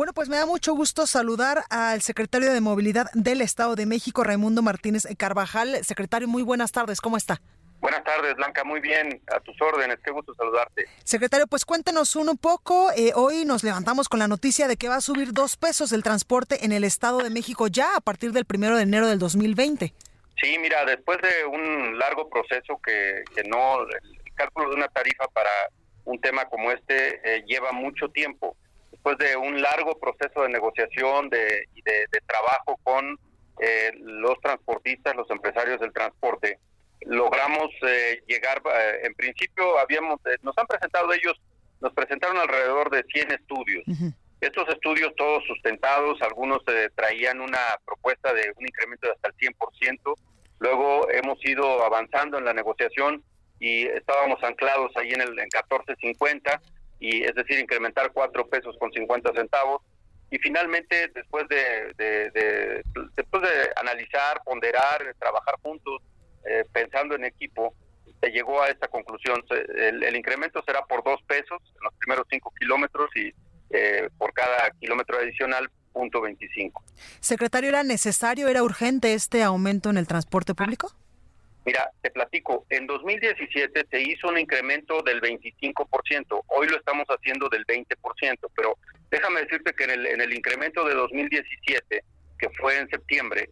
Bueno, pues me da mucho gusto saludar al secretario de Movilidad del Estado de México, Raimundo Martínez Carvajal. Secretario, muy buenas tardes, ¿cómo está? Buenas tardes, Blanca, muy bien, a tus órdenes, qué gusto saludarte. Secretario, pues cuéntenos un poco. Eh, hoy nos levantamos con la noticia de que va a subir dos pesos el transporte en el Estado de México ya a partir del primero de enero del 2020. Sí, mira, después de un largo proceso que, que no, el cálculo de una tarifa para un tema como este eh, lleva mucho tiempo. Después de un largo proceso de negociación de, y de, de trabajo con eh, los transportistas, los empresarios del transporte, logramos eh, llegar, eh, en principio habíamos, eh, nos han presentado ellos, nos presentaron alrededor de 100 estudios. Estos estudios todos sustentados, algunos eh, traían una propuesta de un incremento de hasta el 100%, luego hemos ido avanzando en la negociación y estábamos anclados ahí en el en 14.50 y es decir incrementar 4 pesos con 50 centavos y finalmente después de, de, de después de analizar, ponderar, trabajar juntos eh, pensando en equipo, se llegó a esta conclusión. El, incremento será por dos pesos en los primeros cinco kilómetros y eh, por cada kilómetro adicional, punto 25. Secretario, ¿era necesario, era urgente este aumento en el transporte público? Mira, te platico, en 2017 se hizo un incremento del 25%, hoy lo estamos haciendo del 20%, pero déjame decirte que en el, en el incremento de 2017, que fue en septiembre,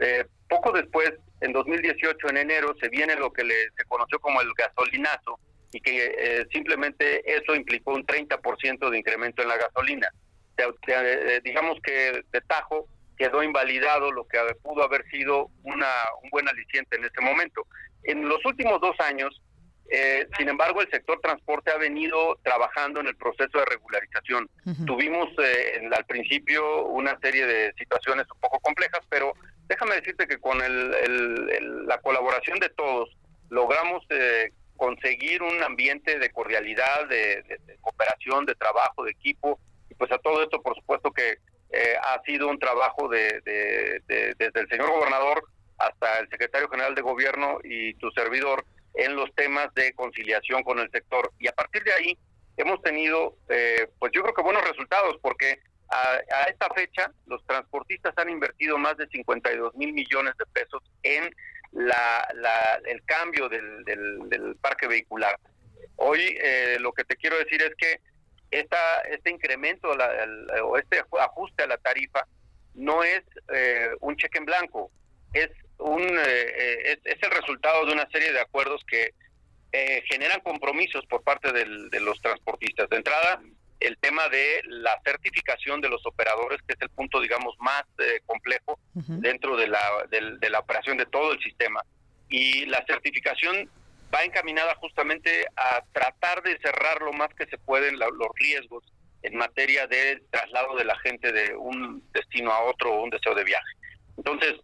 eh, poco después, en 2018, en enero, se viene lo que le, se conoció como el gasolinazo y que eh, simplemente eso implicó un 30% de incremento en la gasolina. Sea, eh, digamos que de tajo quedó invalidado lo que pudo haber sido una, un buen aliciente en ese momento. En los últimos dos años, eh, sin embargo, el sector transporte ha venido trabajando en el proceso de regularización. Tuvimos eh, en- al principio una serie de situaciones un poco complejas, pero déjame decirte que con el- el- el- la colaboración de todos logramos eh, conseguir un ambiente de cordialidad, de, de- de cooperación, de trabajo, de equipo, y pues a todo esto, por supuesto que eh, ha sido un trabajo de, de- de- desde el señor gobernador hasta el secretario general de gobierno y tu servidor en los temas de conciliación con el sector. Y a partir de ahí hemos tenido, eh, pues yo creo que buenos resultados, porque a, a esta fecha los transportistas han invertido más de 52 mil millones de pesos en la, la- el cambio del, del- del parque vehicular. Hoy eh, lo que te quiero decir es que esta, este incremento la- el- o este ajuste a la tarifa no es eh, un cheque en blanco, es un eh, eh, es, es el resultado de una serie de acuerdos que eh, generan compromisos por parte del- de los transportistas. De entrada, el tema de la certificación de los operadores, que es el punto, digamos, más eh, complejo dentro de la, del- de la operación de todo el sistema. Y la certificación va encaminada justamente a tratar de cerrar lo más que se pueden los riesgos en materia de traslado de la gente de un destino a otro o un deseo de viaje. Entonces,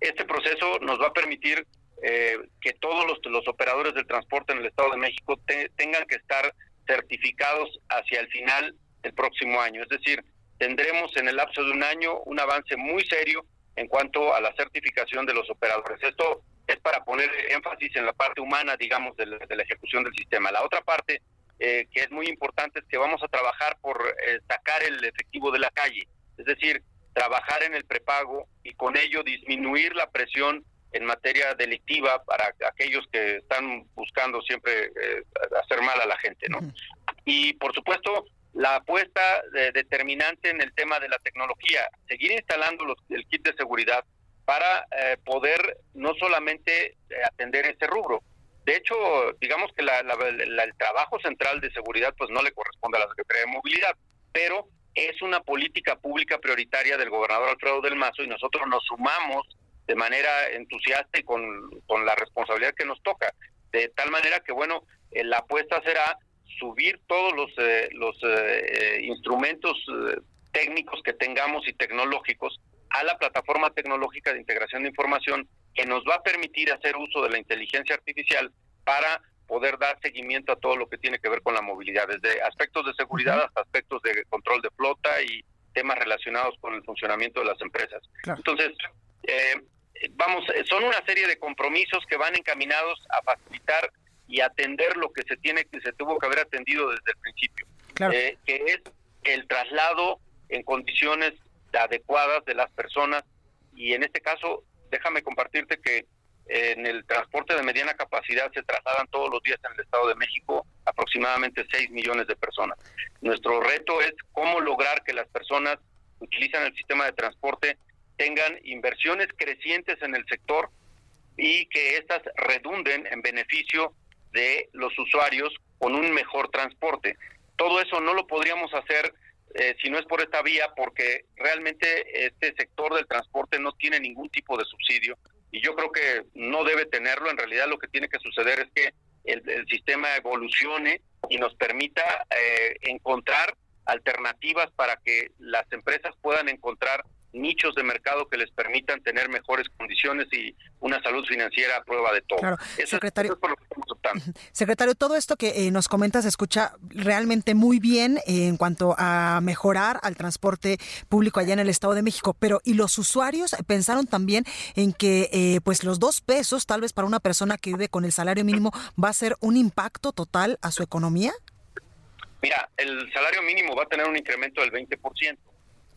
este proceso nos va a permitir eh, que todos los, los operadores del transporte en el Estado de México te- tengan que estar certificados hacia el final del próximo año. Es decir, tendremos en el lapso de un año un avance muy serio en cuanto a la certificación de los operadores. Esto es para poner énfasis en la parte humana, digamos, de la, de la ejecución del sistema. La otra parte eh, que es muy importante es que vamos a trabajar por eh, sacar el efectivo de la calle, es decir, trabajar en el prepago y con ello disminuir la presión en materia delictiva para aquellos que están buscando siempre eh, hacer mal a la gente, ¿no? Y por supuesto, la apuesta eh, determinante en el tema de la tecnología, seguir instalando los, el kit de seguridad para eh, poder no solamente eh, atender ese rubro. De hecho, digamos que la- la- el trabajo central de seguridad pues no le corresponde a la Secretaría de Movilidad, pero es una política pública prioritaria del gobernador Alfredo del Mazo y nosotros nos sumamos de manera entusiasta y con, con la responsabilidad que nos toca. De tal manera que, bueno, eh, la apuesta será subir todos los, los instrumentos técnicos que tengamos y tecnológicos a la plataforma tecnológica de integración de información que nos va a permitir hacer uso de la inteligencia artificial para poder dar seguimiento a todo lo que tiene que ver con la movilidad, desde aspectos de seguridad hasta aspectos de control de flota y temas relacionados con el funcionamiento de las empresas. Entonces, eh, vamos, son una serie de compromisos que van encaminados a facilitar y atender lo que se tiene que se tuvo que haber atendido desde el principio, eh, que es el traslado en condiciones adecuadas de las personas y en este caso déjame compartirte que en el transporte de mediana capacidad se trasladan todos los días en el Estado de México aproximadamente 6 millones de personas. Nuestro reto es cómo lograr que las personas que utilizan el sistema de transporte tengan inversiones crecientes en el sector y que éstas redunden en beneficio de los usuarios con un mejor transporte. Todo eso no lo podríamos hacer eh, si no es por esta vía, porque realmente este sector del transporte no tiene ningún tipo de subsidio y yo creo que no debe tenerlo. En realidad lo que tiene que suceder es que el, sistema evolucione y nos permita eh, encontrar alternativas para que las empresas puedan encontrar nichos de mercado que les permitan tener mejores condiciones y una salud financiera a prueba de todo. Claro, secretario. Secretario, todo esto que eh, nos comentas se escucha realmente muy bien en cuanto a mejorar al transporte público allá en el Estado de México, pero ¿y los usuarios pensaron también en que eh, pues los dos pesos, tal vez para una persona que vive con el salario mínimo, va a ser un impacto total a su economía? Mira, el salario mínimo va a tener un incremento del 20%.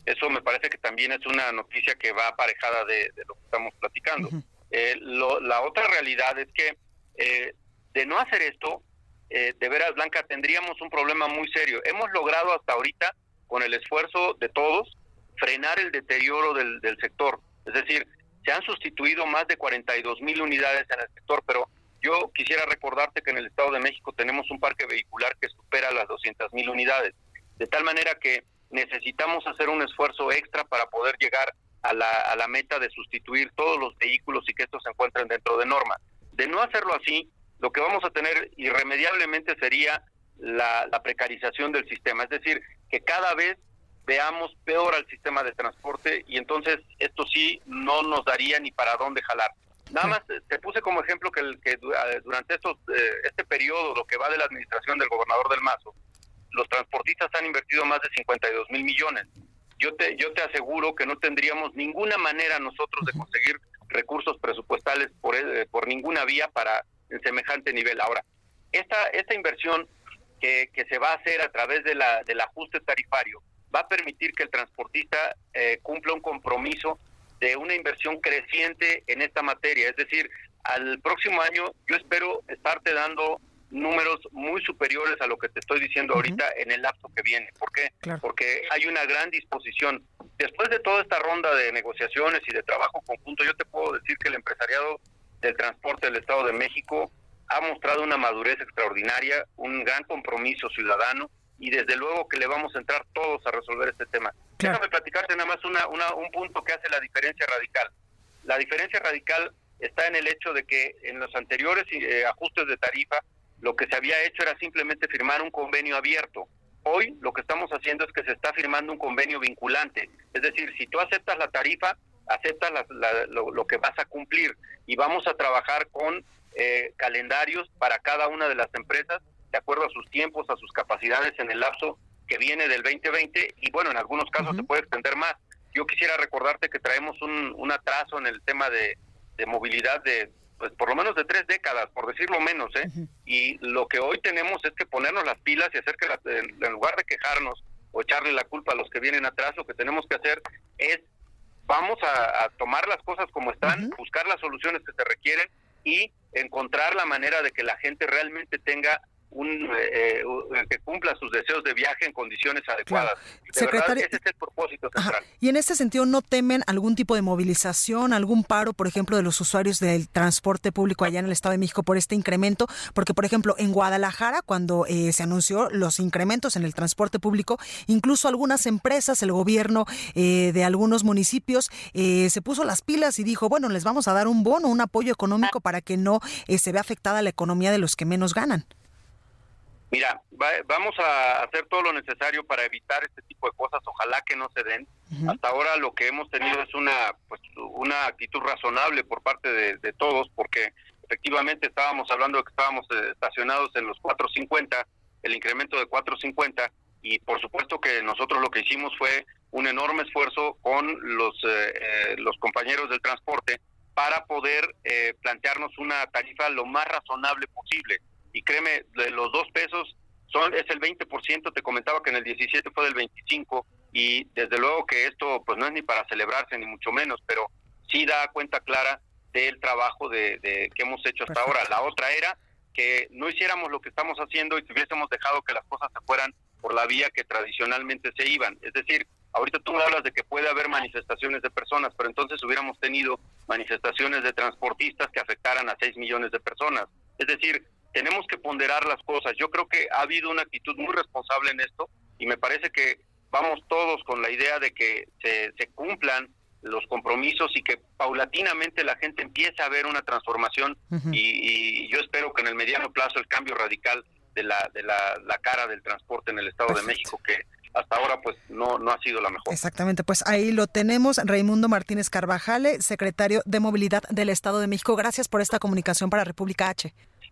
Eso me parece que también es una noticia que va aparejada de, lo que estamos platicando. Eh, la otra realidad es que eh, de no hacer esto, eh, de veras, Blanca, tendríamos un problema muy serio. Hemos logrado hasta ahorita, con el esfuerzo de todos, frenar el deterioro del, del sector. Es decir, se han sustituido más de 42 mil unidades en el sector, pero yo quisiera recordarte que en el Estado de México tenemos un parque vehicular que supera las 200 mil unidades. De tal manera que necesitamos hacer un esfuerzo extra para poder llegar a la, a la meta de sustituir todos los vehículos y que estos se encuentren dentro de norma. De no hacerlo así, lo que vamos a tener irremediablemente sería la, la precarización del sistema, es decir, que cada vez veamos peor al sistema de transporte y entonces esto sí no nos daría ni para dónde jalar. Nada más te puse como ejemplo que, el, que durante estos, eh, este periodo, lo que va de la administración del gobernador del Mazo, los transportistas han invertido más de 52 mil millones. Yo te, yo te aseguro que no tendríamos ninguna manera nosotros de conseguir recursos presupuestales por, eh, por ninguna vía para el semejante nivel. Ahora, esta, esta inversión que, que se va a hacer a través de la, del ajuste tarifario va a permitir que el transportista eh, cumpla un compromiso de una inversión creciente en esta materia. Es decir, al próximo año yo espero estarte dando números muy superiores a lo que te estoy diciendo ahorita en el lapso que viene. ¿Por qué? Porque hay una gran disposición. Después de toda esta ronda de negociaciones y de trabajo conjunto, yo te puedo decir que el empresariado del transporte del Estado de México ha mostrado una madurez extraordinaria, un gran compromiso ciudadano y desde luego que le vamos a entrar todos a resolver este tema. Déjame platicarte nada más una, un punto que hace la diferencia radical. La diferencia radical está en el hecho de que en los anteriores eh, ajustes de tarifa lo que se había hecho era simplemente firmar un convenio abierto. Hoy lo que estamos haciendo es que se está firmando un convenio vinculante. Es decir, si tú aceptas la tarifa, aceptas lo, que vas a cumplir y vamos a trabajar con eh, calendarios para cada una de las empresas de acuerdo a sus tiempos, a sus capacidades en el lapso que viene del 2020 y bueno, en algunos casos se puede extender más. Yo quisiera recordarte que traemos un, un atraso en el tema de, de movilidad de pues por lo menos de tres décadas, por decirlo menos, ¿eh? Y lo que hoy tenemos es que ponernos las pilas y hacer que en lugar de quejarnos o echarle la culpa a los que vienen atrás, lo que tenemos que hacer es vamos a, tomar las cosas como están, buscar las soluciones que se requieren y encontrar la manera de que la gente realmente tenga un eh, eh, que cumpla sus deseos de viaje en condiciones adecuadas. Secretario, ese es el propósito central. Y en este sentido, ¿no temen algún tipo de movilización, algún paro, por ejemplo, de los usuarios del transporte público allá en el Estado de México por este incremento? Porque, por ejemplo, en Guadalajara, cuando eh, se anunció los incrementos en el transporte público, incluso algunas empresas, el gobierno de algunos municipios, se puso las pilas y dijo, bueno, les vamos a dar un bono, un apoyo económico para que no se vea afectada la economía de los que menos ganan. Mira, vamos a hacer todo lo necesario para evitar este tipo de cosas. Ojalá que no se den. Hasta ahora lo que hemos tenido es una pues una actitud razonable por parte de, todos, porque efectivamente estábamos hablando de que estábamos eh, estacionados en los 450, el incremento de 450, y por supuesto que nosotros lo que hicimos fue un enorme esfuerzo con los eh, eh, los compañeros del transporte para poder plantearnos una tarifa lo más razonable posible y créeme, los dos pesos son es el 20%, te comentaba que en el 17 fue del 25 y desde luego que esto pues no es ni para celebrarse ni mucho menos, pero sí da cuenta clara del trabajo de, que hemos hecho hasta ahora. La otra era que no hiciéramos lo que estamos haciendo y que hubiésemos dejado que las cosas se fueran por la vía que tradicionalmente se iban. Es decir, ahorita tú hablas de que puede haber manifestaciones de personas, pero entonces hubiéramos tenido manifestaciones de transportistas que afectaran a 6 millones de personas. Es decir, tenemos que ponderar las cosas. Yo creo que ha habido una actitud muy responsable en esto y me parece que vamos todos con la idea de que se, se cumplan los compromisos y que paulatinamente la gente empiece a ver una transformación y, yo espero que en el mediano plazo el cambio radical de la, de la, cara del transporte en el Estado de México que hasta ahora pues no, no ha sido la mejor. Exactamente, pues ahí lo tenemos. Raimundo Martínez Carvajale, secretario de Movilidad del Estado de México. Gracias por esta comunicación para República H.